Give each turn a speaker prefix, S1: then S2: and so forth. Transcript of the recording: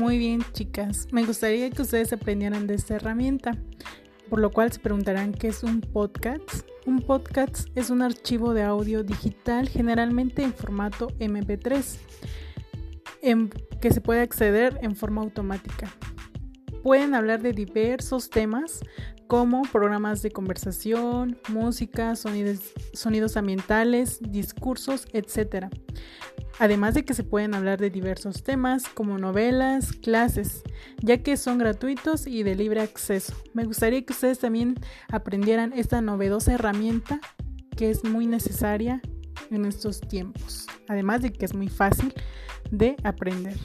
S1: Muy bien, chicas. Me gustaría que ustedes aprendieran de esta herramienta, por lo cual se preguntarán qué es un podcast. Un podcast es un archivo de audio digital generalmente en formato MP3, en que se puede acceder en forma automática. Pueden hablar de diversos temas como programas de conversación, música, sonidos, sonidos ambientales, discursos, etc. Además de que se pueden hablar de diversos temas como novelas, clases, ya que son gratuitos y de libre acceso. Me gustaría que ustedes también aprendieran esta novedosa herramienta que es muy necesaria en estos tiempos, además de que es muy fácil de aprender.